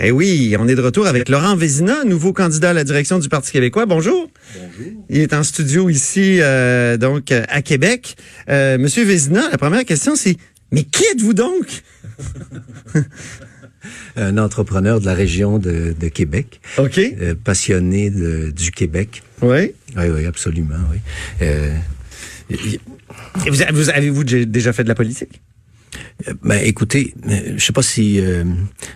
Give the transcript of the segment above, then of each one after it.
Eh oui, on est de retour avec Laurent Vézina, nouveau candidat à la direction du Parti québécois. Bonjour. Bonjour. Il est en studio ici, euh, donc à Québec. Euh, Monsieur Vézina, la première question, c'est mais qui êtes-vous donc? Un entrepreneur de la région de, de Québec, Ok. euh, passionné de- du Québec. Oui. Oui, oui, absolument. Oui. Euh, vous, avez-vous dé- déjà fait de la politique? Euh, Ben, écoutez, euh, je sais pas si euh,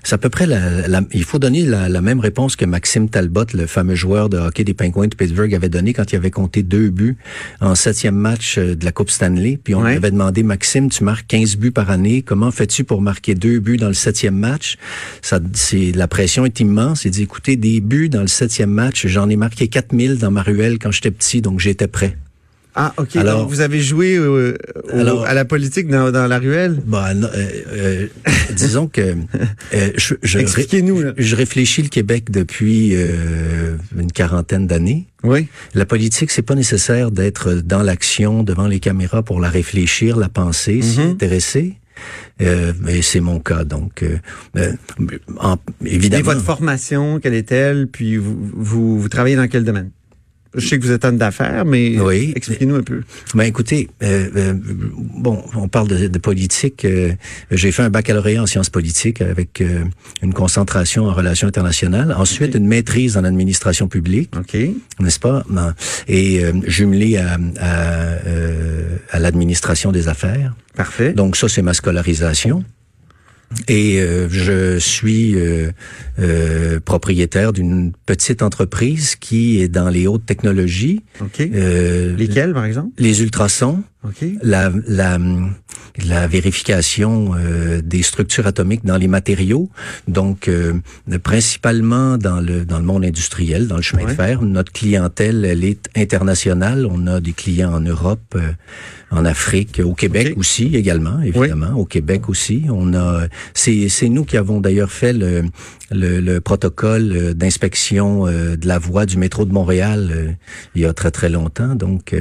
c'est à peu près la, la- il faut donner la, la même réponse que Maxime Talbot, le fameux joueur de hockey des Penguins de Pittsburgh, avait donné quand il avait compté deux buts en septième match euh, de la Coupe Stanley. Puis on Ouais. lui avait demandé, Maxime, tu marques 15 buts par année. Comment fais-tu pour marquer deux buts dans le septième match? Ça, c'est la pression est immense. Il dit, écoutez, des buts dans le septième match, j'en ai marqué 4000 dans ma ruelle quand j'étais petit, donc j'étais prêt. Ah, ok. Alors- Donc, vous avez joué euh, au- Alors- à la politique dans, dans la ruelle? Bah, non, euh, euh, disons que euh, je, je, Expliquez-nous, là. je réfléchis le Québec depuis euh, une quarantaine d'années. Oui. La politique, c'est pas nécessaire d'être dans l'action devant les caméras pour la réfléchir, la penser, s'y Mhm. intéresser. Euh, mais c'est mon cas, donc euh, en- Et évidemment. votre formation, quelle est-elle? Puis vous, vous, vous travaillez dans quel domaine? Je sais que vous êtes homme d'affaires, mais Oui. expliquez-nous un peu. Ben écoutez, euh, euh, bon, on parle de, de politique. euh, J'ai fait un baccalauréat en sciences politiques avec euh, une concentration en relations internationales. Ensuite, une maîtrise en administration publique, OK. n'est-ce pas? Non. Et euh, jumelé à, à, euh, à l'administration des affaires. Parfait. Donc ça, c'est ma scolarisation. Et euh, je suis euh, euh, propriétaire d'une petite entreprise qui est dans les hautes technologies. Euh, Lesquels, par exemple? Les ultrasons, OK. la, la, la vérification euh, des structures atomiques dans les matériaux, donc euh, principalement dans le dans le monde industriel, dans le chemin Ouais. de fer. Notre clientèle, elle est internationale. On a des clients en Europe, euh, en Afrique, au Québec aussi également, évidemment, au Québec aussi. On a, c'est c'est nous qui avons d'ailleurs fait le le, le protocole euh, d'inspection euh, de la voie du métro de Montréal euh, il y a très très longtemps. Donc,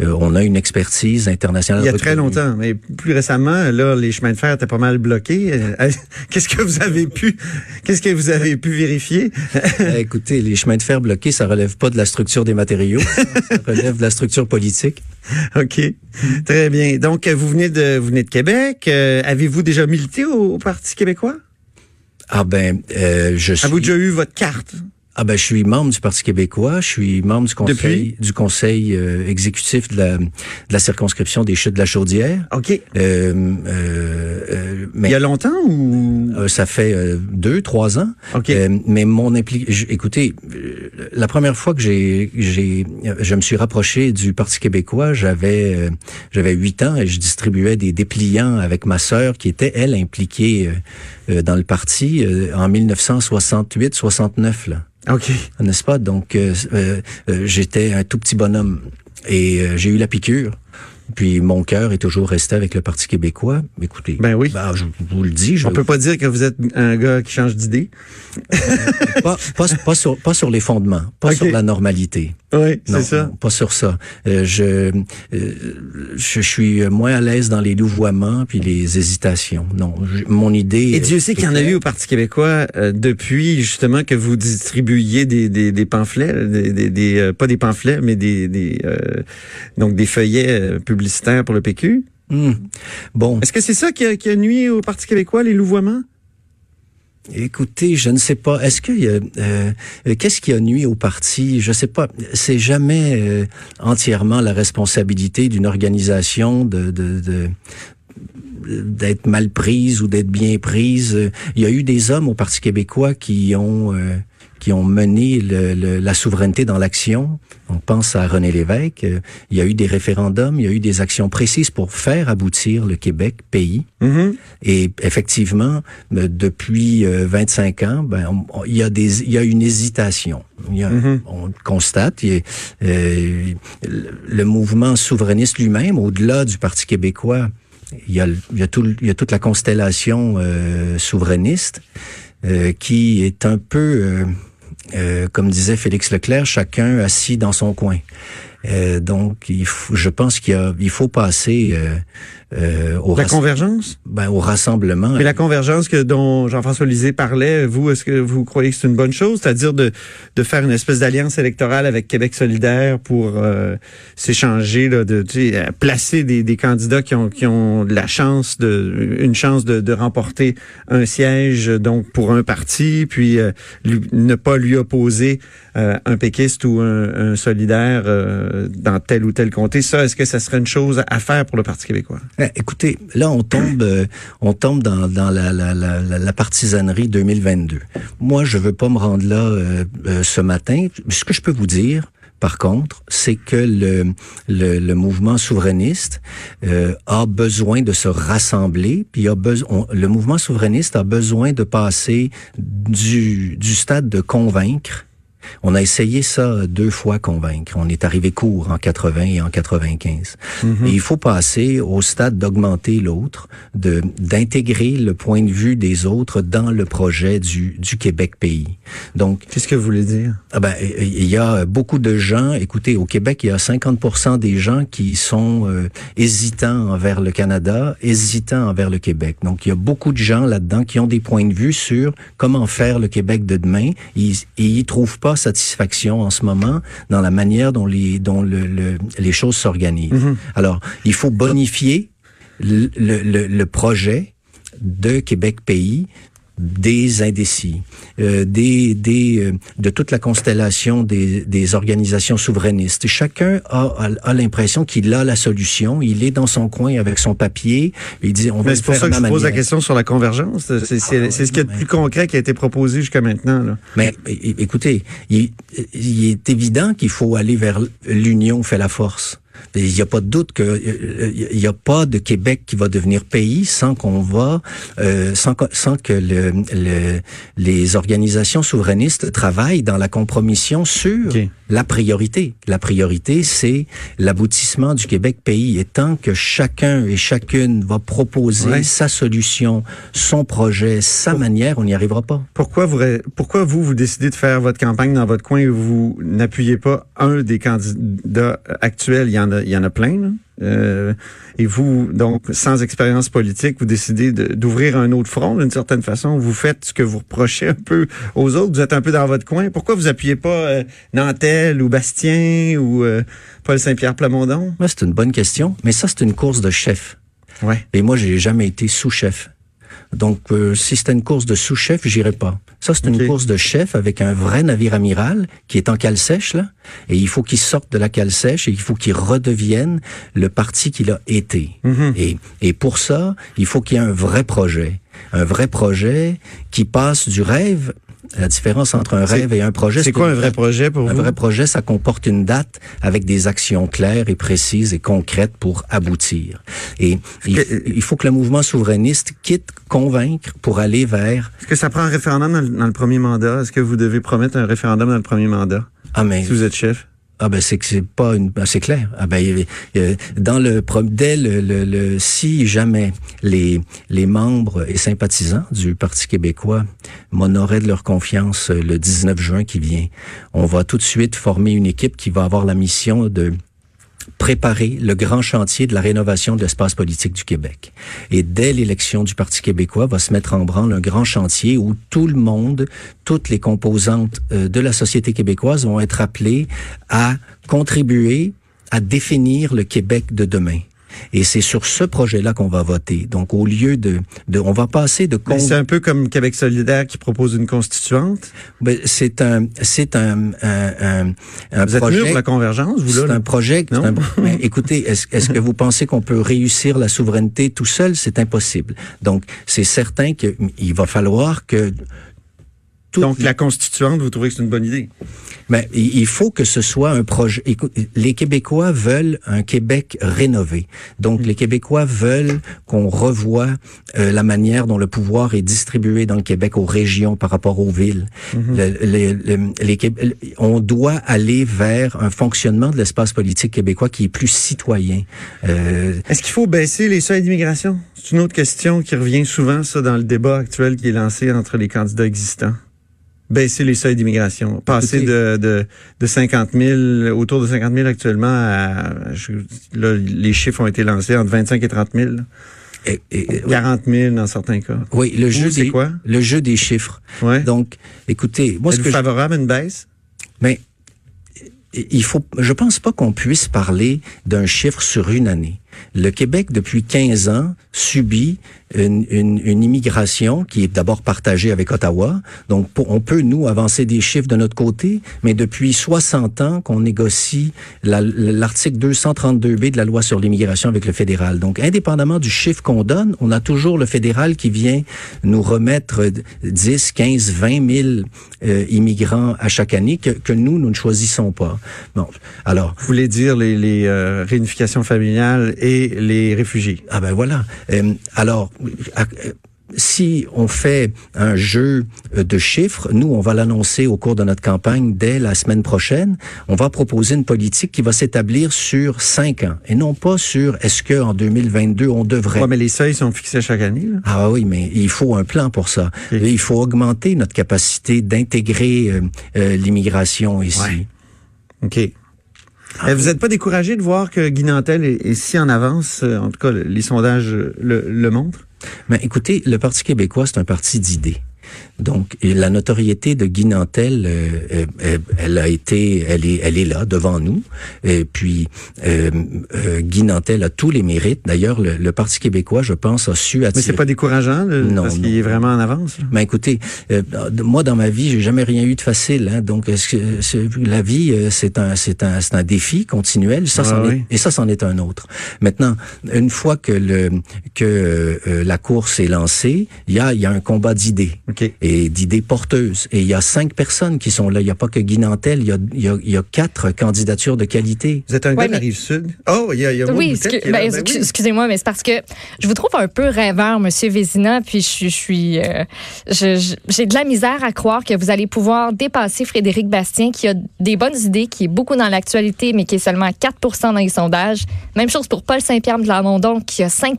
on a une expertise internationale. Il y a très longtemps, mais plus récemment, là, les chemins de fer étaient pas mal bloqués. Euh, Qu'est-ce que vous avez pu, qu'est-ce que vous avez pu vérifier? Euh, écoutez, les chemins de fer bloqués, ça relève pas de la structure des matériaux, ça relève de la structure politique. Ok, très bien. Donc, vous venez de, vous venez de Québec. Euh, Avez-vous déjà milité au, au Parti québécois? Ah ben, euh, je suis. Avez-vous déjà eu votre carte? Ah ben, je suis membre du Parti québécois, je suis membre du conseil, Depuis? du conseil euh, exécutif de la, de la circonscription des Chutes de la Chaudière. Ok. Euh, euh, euh, mais Il y a longtemps ou? Euh, ça fait deux, trois ans. Ok. Mais mon implication, écoutez, la première fois que j'ai, j'ai, je me suis rapproché du Parti québécois, j'avais, j'avais huit ans et je distribuais des dépliants avec ma sœur qui était elle impliquée dans le parti en 1968-69 là, Ok. n'est-ce pas Donc euh, euh, euh, j'étais un tout petit bonhomme et j'ai eu la piqûre. Puis mon cœur est toujours resté avec le Parti québécois. Écoutez, Ben oui. bah, je vous le dis, je On peut pas dire que vous êtes un gars qui change d'idée. pas, pas, pas sur, pas sur les fondements, pas sur la normalité. Oui, c'est ça. non, pas sur ça. Euh, je, euh, je suis moins à l'aise dans les louvoiements puis les hésitations. Non, je- mon idée. Et Dieu sait qu'il y en a eu au Parti québécois euh, depuis justement que vous distribuiez des, des, des pamphlets, des, des, des, euh, pas des pamphlets, mais des, des euh, donc des feuillets euh, publicitaires pour le PQ. Hmm. Bon, Est-ce que c'est ça qui a, qui a nuit au Parti québécois, les louvoiements? écoutez, je ne sais pas. Est-ce que euh, euh, qu'est-ce qui a nuit au parti? Je sais pas. C'est jamais euh, entièrement la responsabilité d'une organisation de, de, de d'être mal prise ou d'être bien prise. Il y a eu des hommes au Parti québécois qui ont euh, qui ont mené le, la souveraineté dans l'action. On pense à René Lévesque. Il y a eu des référendums, il y a eu des actions précises pour faire aboutir le Québec pays. Mhm. Et effectivement, euh, depuis 25 ans, ben, il y a des, il y a une hésitation. Il y a, Mhm. On le constate. Il y a, euh, le mouvement souverainiste lui-même, au-delà du Parti québécois, il y a, il y a, tout, le- il y a toute la constellation euh, souverainiste euh, qui est un peu, euh, euh, comme disait Félix Leclerc, chacun assis dans son coin. Euh, donc, il faut, je pense qu'il faut passer euh, au, La convergence? ben, au rassemblement. Et la convergence que dont Jean-François Lisée parlait, vous, est-ce que vous croyez que c'est une bonne chose? C'est-à-dire de, de faire une espèce d'alliance électorale avec Québec solidaire pour euh, s'échanger, là, de tu sais, placer des, des candidats qui ont, qui ont de la chance de une chance de, de remporter un siège donc pour un parti, puis euh, lui- ne pas lui opposer euh, un péquiste ou un, un solidaire euh, dans tel ou tel comté. Ça, est-ce que ça serait une chose à faire pour le Parti québécois? Eh, Écoutez, là, on tombe, euh, on tombe dans, dans la, la, la, la- partisanerie 2022. Moi, je veux pas me rendre là euh, euh, ce matin. Ce que je peux vous dire, par contre, c'est que le, le, le mouvement souverainiste euh, a besoin de se rassembler, puis a besoin, le mouvement souverainiste a besoin de passer du, du stade de convaincre on a essayé ça deux fois convaincre. On est arrivé court en 80 et en 95. Et il faut passer au stade d'augmenter l'autre, de d'intégrer le point de vue des autres dans le projet du, du Québec pays. Donc, Qu'est-ce que vous voulez dire? ah ben, il y a beaucoup de gens. Écoutez, au Québec, il y a 50% des gens qui sont euh, hésitants envers le Canada, hésitants envers le Québec. Donc, il y a beaucoup de gens là-dedans qui ont des points de vue sur comment faire le Québec de demain. Ils, et ils trouvent pas satisfaction en ce moment dans la manière dont les dont le, le- les choses s'organisent. Alors, il faut bonifier le, le, le- le projet de Québec pays des indécis, euh, des, des, euh, de toute la constellation des, des organisations souverainistes. Chacun a, a, a l'impression qu'il a la solution. Il est dans son coin avec son papier. Il dit on va Mais le c'est pour ça que je pose la question sur la convergence. C'est c'est- c'est ce qu'il y a de plus concret qui a été proposé jusqu'à maintenant. Là. Mais écoutez, il, il est évident qu'il faut aller vers l'union fait la force. Il n'y a pas de doute que euh, n'y a pas de Québec qui va devenir pays sans qu'on va euh, sans, que- sans que le, le- les organisations souverainistes travaillent dans la compromission sur. La priorité. La priorité, c'est l'aboutissement du Québec pays. Et tant que chacun et chacune va proposer Ouais. sa solution, son projet, sa manière, on n'y arrivera pas. Pourquoi vous, pourquoi vous, vous décidez de faire votre campagne dans votre coin et vous n'appuyez pas un des candidats actuels? Il y en a, il y en a plein, là. Euh, et vous, donc, sans expérience politique, vous décidez de- d'ouvrir un autre front d'une certaine façon. Vous faites ce que vous reprochez un peu aux autres. Vous êtes un peu dans votre coin. Pourquoi vous appuyez pas euh, Nantel ou Bastien ou euh, Paul Saint-Pierre Plamondon? Ouais, c'est une bonne question, mais ça, c'est une course de chef. Ouais. Et moi, j'ai jamais été sous-chef. Donc, euh, si c'était une course de sous-chef, j'irais pas. Ça, c'est une course de chef avec un vrai navire amiral qui est en cale sèche, là. Et il faut qu'il sorte de la cale sèche et il faut qu'il redevienne le parti qu'il a été. Mhm. Et, et pour ça, il faut qu'il y ait un vrai projet. Un vrai projet qui passe du rêve. La différence entre un rêve et un projet, C'est quoi un vrai projet pour Un vous? vrai projet, ça comporte une date avec des actions claires et précises et concrètes pour aboutir. Et il, faut que le mouvement souverainiste quitte convaincre pour aller vers Est-ce que ça prend un référendum dans le, dans le premier mandat? Est-ce que vous devez promettre un référendum dans le premier mandat? Ah mais si vous êtes chef? Ah ben c'est que c'est pas une ben, c'est clair. Ah ben dans le dès le, le, le- si jamais les les membres et sympathisants du Parti québécois m'honoraient de leur confiance euh, le 19 juin qui vient on va tout de suite former une équipe qui va avoir la mission de préparer le grand chantier de la rénovation de l'espace politique du Québec. Et dès l'élection du Parti québécois va se mettre en branle un grand chantier où tout le monde, toutes les composantes euh, de la société québécoise vont être appelées à contribuer à définir le Québec de demain. Et c'est sur ce projet-là qu'on va voter. Donc, au lieu de, de on va passer de Mais C'est un peu comme Québec solidaire qui propose une constituante? Ben, c'est un, c'est un, un, un, un Vous êtes projet. mûr pour la convergence, vous, C'est là? là? un projet. c'est Non? un- Mais écoutez, est-ce que vous pensez qu'on peut réussir la souveraineté tout seul? C'est impossible. Donc, c'est certain qu'il va falloir que Donc, la constituante, vous trouvez que c'est une bonne idée? Mais il faut que ce soit un projet. Les Québécois veulent un Québec rénové. Donc, les Québécois veulent qu'on revoie euh, la manière dont le pouvoir est distribué dans le Québec aux régions par rapport aux villes. Le- le- le- les on doit aller vers un fonctionnement de l'espace politique québécois qui est plus citoyen. Euh, Est-ce qu'il faut baisser les seuils d'immigration? C'est une autre question qui revient souvent, ça, dans le débat actuel qui est lancé entre les candidats existants. Baisser les seuils d'immigration. Passer de, de, de 50 000, autour de 50 000 actuellement à, je- là, les chiffres ont été lancés entre 25 et 30 000. et- et- 40 000 dans certains cas. oui, le jeu des quoi? le jeu des chiffres. Ouais. Donc, écoutez, moi ce que je- favorable à une baisse? Mais il faut, je pense pas qu'on puisse parler d'un chiffre sur une année. Le Québec, depuis 15 ans, subit une, une, une immigration qui est d'abord partagée avec Ottawa. Donc, pour- on peut, nous, avancer des chiffres de notre côté, mais depuis 60 ans qu'on négocie la- l'article 232B de la loi sur l'immigration avec le fédéral. Donc, indépendamment du chiffre qu'on donne, on a toujours le fédéral qui vient nous remettre 10, 15, 20 000 euh, immigrants à chaque année que, que nous, nous ne choisissons pas. Bon, alors, Vous voulez dire les, les euh, réunifications familiales et les réfugiés? Ah ben voilà. Euh, alors, si on fait un jeu euh, de chiffres, nous, on va l'annoncer au cours de notre campagne dès la semaine prochaine. On va proposer une politique qui va s'établir sur cinq ans et non pas sur est-ce que en 2022 on devrait. Ouais, mais les seuils sont fixés chaque année. là. Ah oui, mais il faut un plan pour ça. Il faut augmenter notre capacité d'intégrer euh, euh, l'immigration ici. Ouais. OK. Euh, vous n'êtes pas découragé de voir que Guy Nantel est, si en avance? euh, En tout cas, le- les sondages le, le montrent? Mais écoutez, le Parti québécois, c'est un parti d'idées. Donc, et la notoriété de Guy Nantel, euh, euh, euh, elle a été, elle est, elle est là devant nous. Et puis, euh, Guy Nantel a tous les mérites. D'ailleurs, le, le Parti québécois, je pense, a su Mais attirer. c'est pas décourageant là, Non, parce qu'il est vraiment en avance. Mais écoutez, euh, moi dans ma vie, j'ai jamais rien eu de facile. Hein, donc, c'est- la vie, c'est un, c'est un, c'est un défi continuel. Ça, Ah oui. est, et ça, c'en est un autre. Maintenant, une fois que le que la course est lancée, il y a, il y a un combat d'idées Et d'idées porteuses. Et il y a cinq personnes qui sont là. Il n'y a pas que Guy Nantel. Il y a, il y a, y a quatre candidatures de qualité. Vous êtes un Ouais, gars de la mais- rive sud? Oh, il y a, y a Oui, ben, Ben oui. excusez-moi, mais c'est parce que je vous trouve un peu rêveur, Monsieur Vézina, puis je, suis- je suis, euh, j'ai de la misère à croire que vous allez pouvoir dépasser Frédéric Bastien, qui a des bonnes idées, qui est beaucoup dans l'actualité, mais qui est seulement à 4 dans les sondages. Même chose pour Paul Saint-Pierre de Lamondon, qui a 5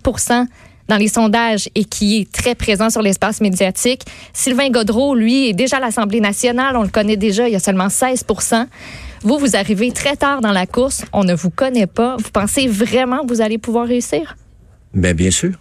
dans les sondages et qui est très présent sur l'espace médiatique. Sylvain Godreau, lui, est déjà à l'Assemblée nationale. On le connaît déjà. Il y a seulement 16% Vous, vous arrivez très tard dans la course. On ne vous connaît pas. Vous pensez vraiment que vous allez pouvoir réussir? Ben bien sûr.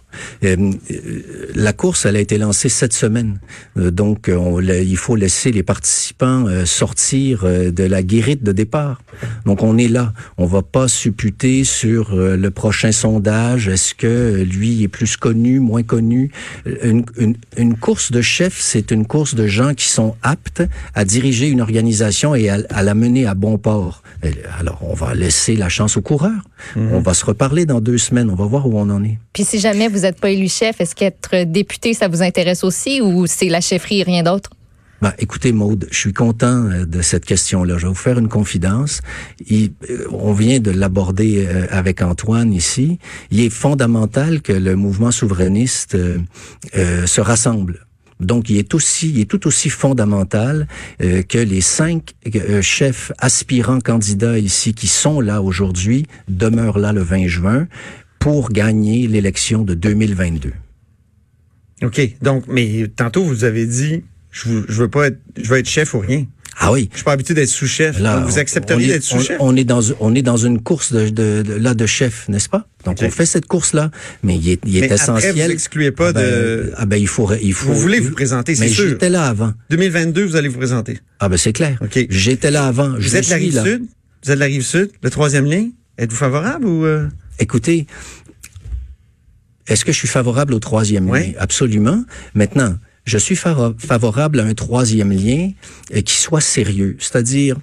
Euh, euh, la course, elle a été lancée cette semaine, Euh, donc on, il faut laisser les participants euh, sortir de la guérite de départ. Donc on est là. On va pas supputer sur le prochain sondage. Est-ce que lui est plus connu, moins connu? Une, une, une course de chef, c'est une course de gens qui sont aptes à diriger une organisation et à, à la mener à bon port. Alors on va laisser la chance aux coureurs. On va se reparler dans deux semaines. On va voir où on en est. Puis si jamais vous n'êtes pas élu chef, est-ce qu'être député, ça vous intéresse aussi ou c'est la chefferie et rien d'autre? Ben, écoutez, Maude, je suis content euh, de cette question-là. Je vais vous faire une confidence. Euh, on vient de l'aborder euh, avec Antoine ici. Il est fondamental que le mouvement souverainiste se rassemble. Donc, il est aussi, il est tout aussi fondamental que les cinq chefs aspirants candidats ici qui sont là aujourd'hui demeurent là le 20 juin pour gagner l'élection de 2022. OK. Donc, mais tantôt, vous avez dit, je, veux- je veux pas être, je veux être chef ou rien. Ah oui, Je suis pas habitué d'être sous-chef. Vous accepteriez d'être sous-chef? On, on est dans on est dans une course de, de, de- là de chef, n'est-ce pas? Donc on fait cette course là, mais il est, il est Mais après, essentiel. vous excluez pas Ah ben, de- ah ben il faut il faut. Vous voulez vous présenter, c'est Mais sûr. j'étais là avant. 2022, vous allez vous présenter. Ah ben c'est clair. Ok. J'étais là avant. Vous je êtes la suis rive là. sud? Vous êtes la rive sud, le troisième lien? Êtes-vous favorable ou... euh? écoutez, est-ce que je suis favorable au troisième oui. Absolument. Maintenant, je suis favorable à un troisième lien euh, qui soit sérieux. C'est-à-dire,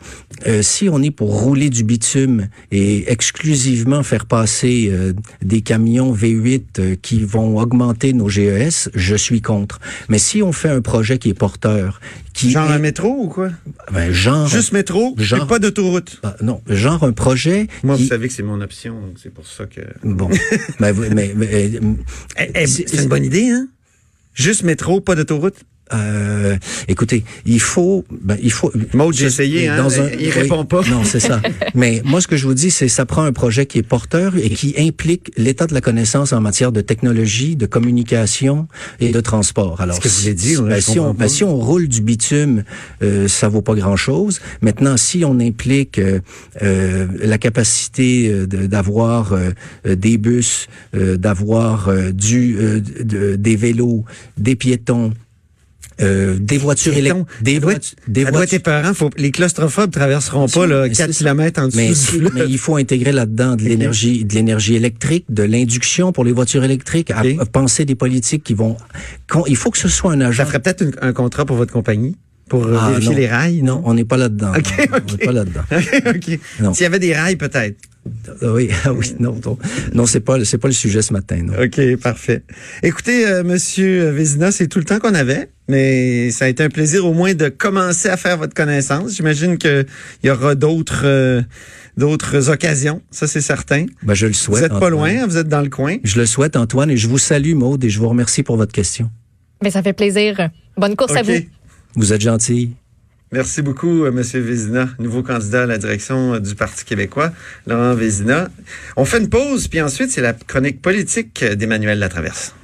euh, si on est pour rouler du bitume et exclusivement faire passer euh, des camions V8 euh, qui vont augmenter nos GES, je suis contre. Mais si on fait un projet qui est porteur, qui Genre est- un métro ou quoi? ben, genre, Juste métro, genre- et pas d'autoroute. Ah, non, genre un projet Moi, qui, vous savez que c'est mon option, donc c'est pour ça que... bon, mais, vous- mais, mais, euh, Eh, eh, c'est une bonne idée, hein? Juste métro, pas d'autoroute. Euh, écoutez, il faut, ben, il faut. Maud, j'ai essayé, hein, dans un- il répond pas. Non, c'est ça. Mais moi, ce que je vous dis, c'est ça prend un projet qui est porteur et qui implique l'état de la connaissance en matière de technologie, de communication et de transport. Alors, Ce que vous là, ben, si, on, ben, si on roule du bitume, euh, ça vaut pas grand-chose. Maintenant, si on implique euh, euh, la capacité euh, de- d'avoir euh, des bus, euh, d'avoir euh, du euh, de- des vélos, des piétons, euh, des voitures électriques, des, doit voitures, des épeurant. Faut, les claustrophobes traverseront pas là, Mais 4 c'est- km en dessous Mais, du mais il faut intégrer là-dedans de l'énergie, de l'énergie électrique, de l'induction pour les voitures électriques, à, Ok. à penser des politiques qui vont. qu'on- il faut que ce soit un agent. Ça ferait peut-être un contrat pour votre compagnie pour euh, Ah, vérifier non. les rails, Non, on n'est pas là-dedans. Ok, Non, On n'est pas là-dedans. OK. Non. S'il y avait des rails, peut-être. Ah Oui, ah oui, non, non, non, c'est pas, c'est pas le sujet ce matin. Non. OK, parfait. Écoutez, euh, Monsieur Vézina, c'est tout le temps qu'on avait, mais ça a été un plaisir au moins de commencer à faire votre connaissance. J'imagine qu'il y aura d'autres euh, d'autres occasions, ça c'est certain. Ben, je le Vous souhaite. êtes pas loin, hein, vous êtes dans le coin. Je le souhaite, Antoine, et je vous salue, Maude, et je vous remercie pour votre question. Mais ça fait plaisir. Bonne course à vous. Vous êtes gentil. Merci beaucoup, euh, Monsieur Vézina, nouveau candidat à la direction euh, du Parti québécois, Laurent Vézina. On fait une pause, puis ensuite, c'est la chronique politique euh, d'Emmanuel Latraverse.